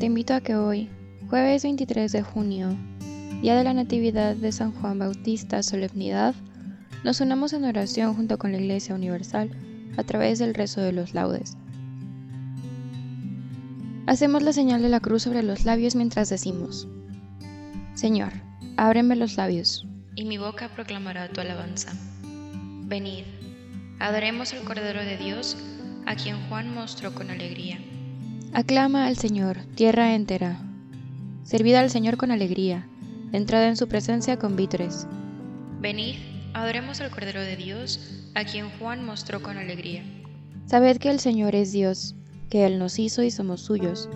Te invito a que hoy, jueves 23 de junio, día de la Natividad de San Juan Bautista, solemnidad, nos unamos en oración junto con la Iglesia Universal a través del rezo de los laudes. Hacemos la señal de la cruz sobre los labios mientras decimos, Señor, ábreme los labios, y mi boca proclamará tu alabanza. Venid, adoremos al Cordero de Dios, a quien Juan mostró con alegría. Aclama al Señor, tierra entera. Servid al Señor con alegría, entrad en su presencia con vítores. Venid, adoremos al Cordero de Dios, a quien Juan mostró con alegría. Sabed que el Señor es Dios, que Él nos hizo y somos suyos,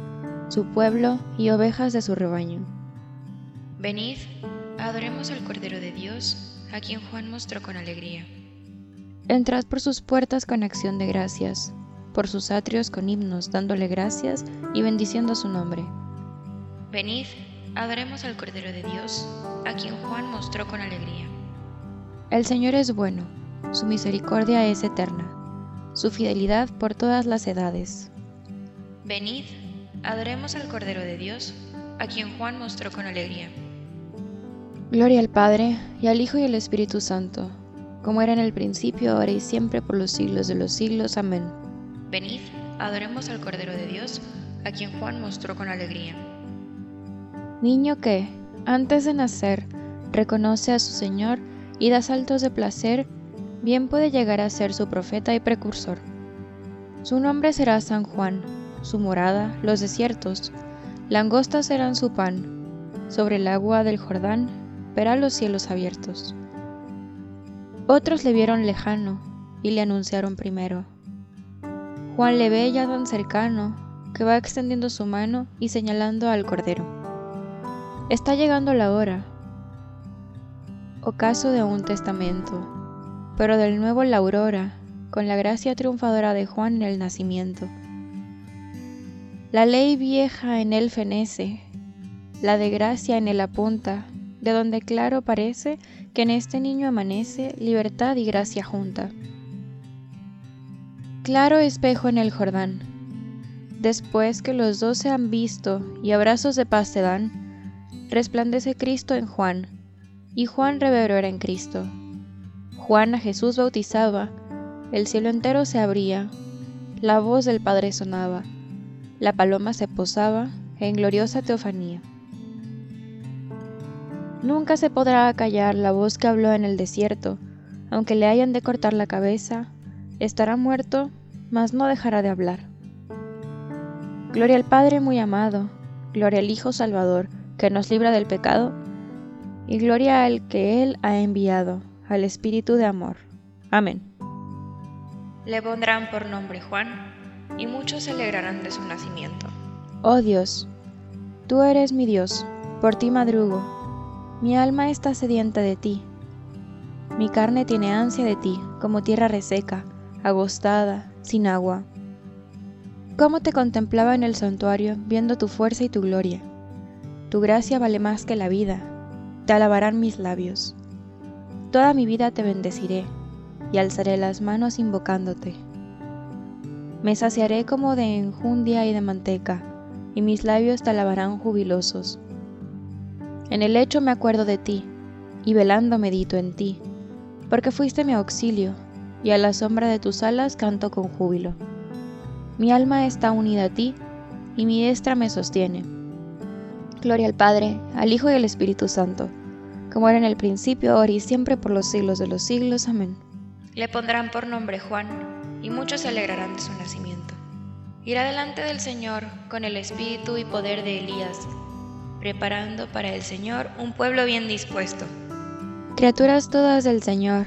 su pueblo y ovejas de su rebaño. Venid, adoremos al Cordero de Dios, a quien Juan mostró con alegría. Entrad por sus puertas con acción de gracias por sus atrios con himnos, dándole gracias y bendiciendo su nombre. Venid, adoremos al Cordero de Dios, a quien Juan mostró con alegría. El Señor es bueno, su misericordia es eterna, su fidelidad por todas las edades. Venid, adoremos al Cordero de Dios, a quien Juan mostró con alegría. Gloria al Padre, y al Hijo y al Espíritu Santo, como era en el principio, ahora y siempre, por los siglos de los siglos. Amén. Venid, adoremos al Cordero de Dios, a quien Juan mostró con alegría. Niño que, antes de nacer, reconoce a su Señor y da saltos de placer, bien puede llegar a ser su profeta y precursor. Su nombre será San Juan, su morada, los desiertos, langostas serán su pan, sobre el agua del Jordán verá los cielos abiertos. Otros le vieron lejano y le anunciaron primero Juan le ve ya tan cercano que va extendiendo su mano y señalando al Cordero. Está llegando la hora, ocaso de un testamento, pero del nuevo la aurora, con la gracia triunfadora de Juan en el nacimiento. La ley vieja en él fenece, la de gracia en él apunta, de donde claro parece que en este niño amanece libertad y gracia junta. Claro espejo en el Jordán. Después que los dos se han visto y abrazos de paz se dan, resplandece Cristo en Juan, y Juan reverbera en Cristo. Juan a Jesús bautizaba, el cielo entero se abría, la voz del Padre sonaba, la paloma se posaba en gloriosa teofanía. Nunca se podrá callar la voz que habló en el desierto, aunque le hayan de cortar la cabeza, estará muerto, mas no dejará de hablar. Gloria al Padre muy amado, gloria al Hijo Salvador, que nos libra del pecado, y gloria al que Él ha enviado, al Espíritu de amor. Amén. Le pondrán por nombre Juan, y muchos se alegrarán de su nacimiento. Oh Dios, tú eres mi Dios, por ti madrugo, mi alma está sedienta de ti, mi carne tiene ansia de ti, como tierra reseca agostada, sin agua. Cómo te contemplaba en el santuario, viendo tu fuerza y tu gloria. tu gracia vale más que la vida, te alabarán mis labios. Toda mi vida te bendeciré y alzaré las manos invocándote. Me saciaré como de enjundia y de manteca, y mis labios te alabarán jubilosos. En el lecho me acuerdo de ti, y velando medito en ti, porque fuiste mi auxilio, y a la sombra de tus alas canto con júbilo. Mi alma está unida a ti, y mi destra me sostiene. Gloria al Padre, al Hijo y al Espíritu Santo, como era en el principio, ahora y siempre, por los siglos de los siglos. Amén. Le pondrán por nombre Juan, y muchos se alegrarán de su nacimiento. Irá delante del Señor con el espíritu y poder de Elías, preparando para el Señor un pueblo bien dispuesto. Criaturas todas del Señor,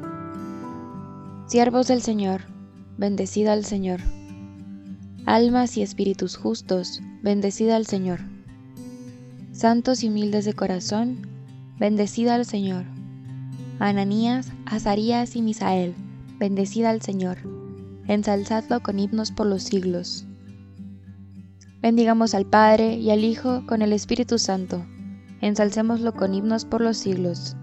Siervos del Señor, bendecid al Señor. Almas y espíritus justos, bendecid al Señor. Santos y humildes de corazón, bendecid al Señor. Ananías, Azarías y Misael, bendecida al Señor, ensalzadlo con himnos por los siglos. Bendigamos al Padre y al Hijo con el Espíritu Santo, ensalcémoslo con himnos por los siglos.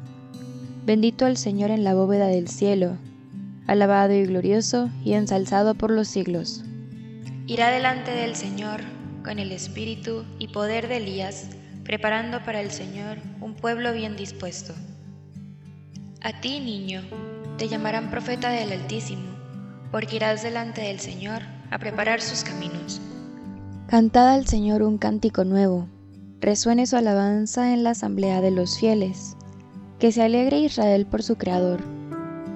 Bendito el Señor en la bóveda del cielo, alabado y glorioso y ensalzado por los siglos. Irá delante del Señor con el espíritu y poder de Elías, preparando para el Señor un pueblo bien dispuesto. A ti, niño, te llamarán profeta del Altísimo, porque irás delante del Señor a preparar sus caminos. Cantad al Señor un cántico nuevo, resuene su alabanza en la asamblea de los fieles, que se alegre Israel por su Creador,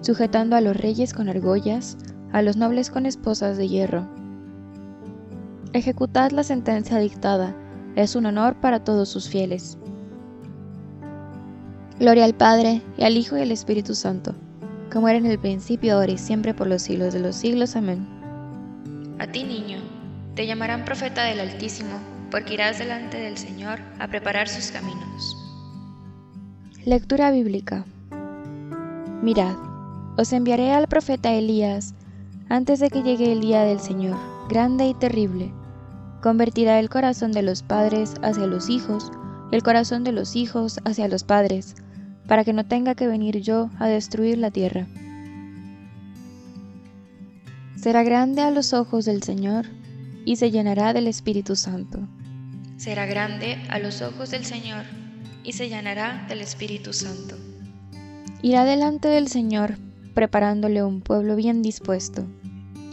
sujetando a los reyes con argollas, a los nobles con esposas de hierro. Ejecutad la sentencia dictada, es un honor para todos sus fieles. Gloria al Padre, y al Hijo y al Espíritu Santo como era en el principio, ahora y siempre, por los siglos de los siglos. Amén. A ti, niño, te llamarán profeta del Altísimo, porque irás delante del Señor a preparar sus caminos. Lectura bíblica. Mirad, os enviaré al profeta Elías antes de que llegue el día del Señor, grande y terrible. Convertirá el corazón de los padres hacia los hijos y el corazón de los hijos hacia los padres, para que no tenga que venir yo a destruir la tierra. Será grande a los ojos del Señor y se llenará del Espíritu Santo. Será grande a los ojos del Señor y se llenará del Espíritu Santo. Irá delante del Señor preparándole un pueblo bien dispuesto.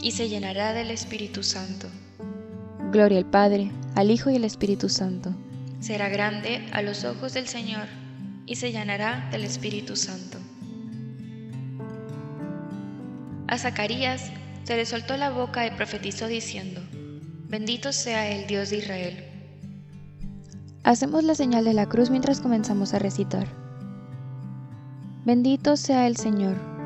Y se llenará del Espíritu Santo. Gloria al Padre, al Hijo y al Espíritu Santo. Será grande a los ojos del Señor y se llenará del Espíritu Santo. A Zacarías se le soltó la boca y profetizó diciendo, Bendito sea el Dios de Israel. Hacemos la señal de la cruz mientras comenzamos a recitar. Bendito sea el Señor,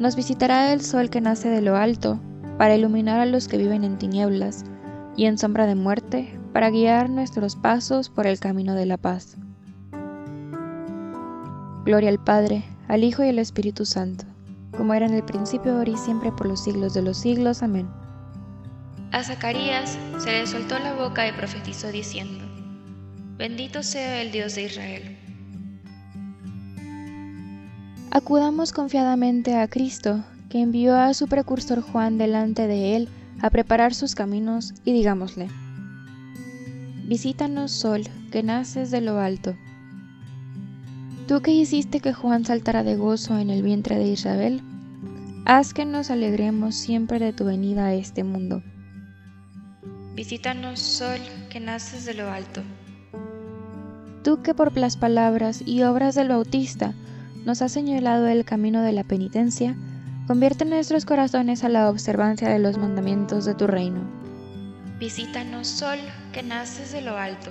nos visitará el sol que nace de lo alto, para iluminar a los que viven en tinieblas, y en sombra de muerte, para guiar nuestros pasos por el camino de la paz. Gloria al Padre, al Hijo y al Espíritu Santo, como era en el principio, ahora y siempre, por los siglos de los siglos. Amén. A Zacarías se le soltó la boca y profetizó diciendo, Bendito sea el Dios de Israel. Acudamos confiadamente a Cristo, que envió a su precursor Juan delante de él a preparar sus caminos, y digámosle, Visítanos, Sol, que naces de lo alto. Tú que hiciste que Juan saltara de gozo en el vientre de Israel, haz que nos alegremos siempre de tu venida a este mundo. Visítanos, sol, que naces de lo alto. Tú que por las palabras y obras del Bautista nos has señalado el camino de la penitencia, convierte nuestros corazones a la observancia de los mandamientos de tu reino. Visítanos, sol, que naces de lo alto.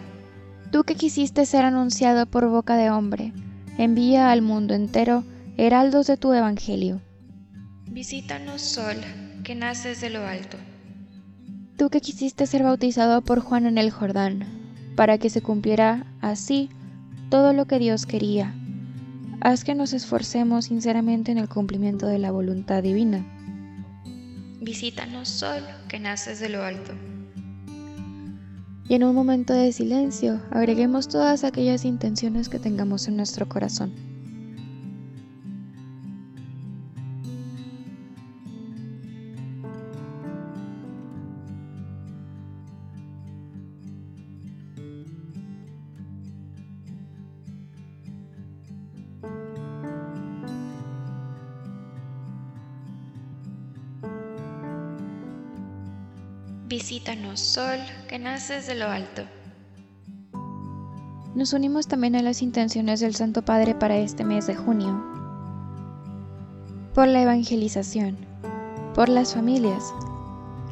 Tú que quisiste ser anunciado por boca de hombre, envía al mundo entero heraldos de tu evangelio. Visítanos, sol, que naces de lo alto tú que quisiste ser bautizado por Juan en el Jordán, para que se cumpliera así todo lo que Dios quería. Haz que nos esforcemos sinceramente en el cumplimiento de la voluntad divina. Visítanos, sol, que naces de lo alto. Y en un momento de silencio, agreguemos todas aquellas intenciones que tengamos en nuestro corazón. Visítanos, Sol, que naces de lo alto. Nos unimos también a las intenciones del Santo Padre para este mes de junio. Por la evangelización, por las familias.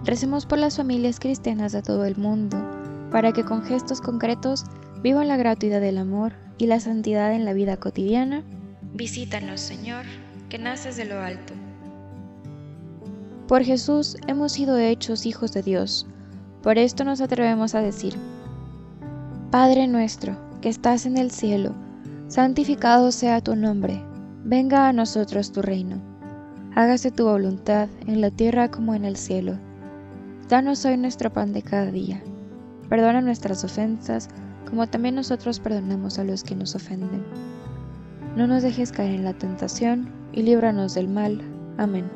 Recemos por las familias cristianas de todo el mundo, para que con gestos concretos vivan la gratuidad del amor y la santidad en la vida cotidiana. Visítanos, Señor, que naces de lo alto. Por Jesús hemos sido hechos hijos de Dios. Por esto nos atrevemos a decir, Padre nuestro, que estás en el cielo, santificado sea tu nombre, venga a nosotros tu reino. Hágase tu voluntad en la tierra como en el cielo. Danos hoy nuestro pan de cada día. Perdona nuestras ofensas, como también nosotros perdonamos a los que nos ofenden. No nos dejes caer en la tentación, y líbranos del mal. Amén.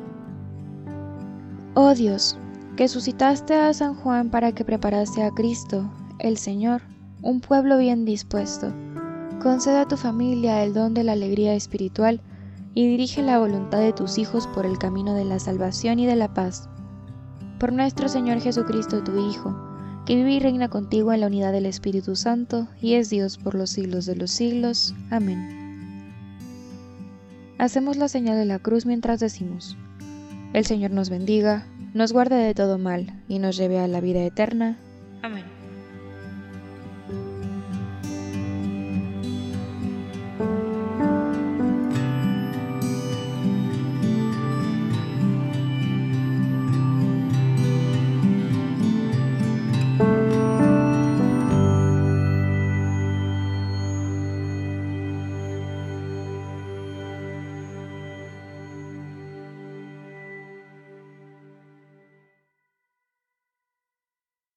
Oh Dios, que suscitaste a San Juan para que preparase a Cristo, el Señor, un pueblo bien dispuesto, conceda a tu familia el don de la alegría espiritual y dirige la voluntad de tus hijos por el camino de la salvación y de la paz. Por nuestro Señor Jesucristo, tu Hijo, que vive y reina contigo en la unidad del Espíritu Santo, y es Dios por los siglos de los siglos. Amén. Hacemos la señal de la cruz mientras decimos, El Señor nos bendiga, nos guarde de todo mal, y nos lleve a la vida eterna. Amén.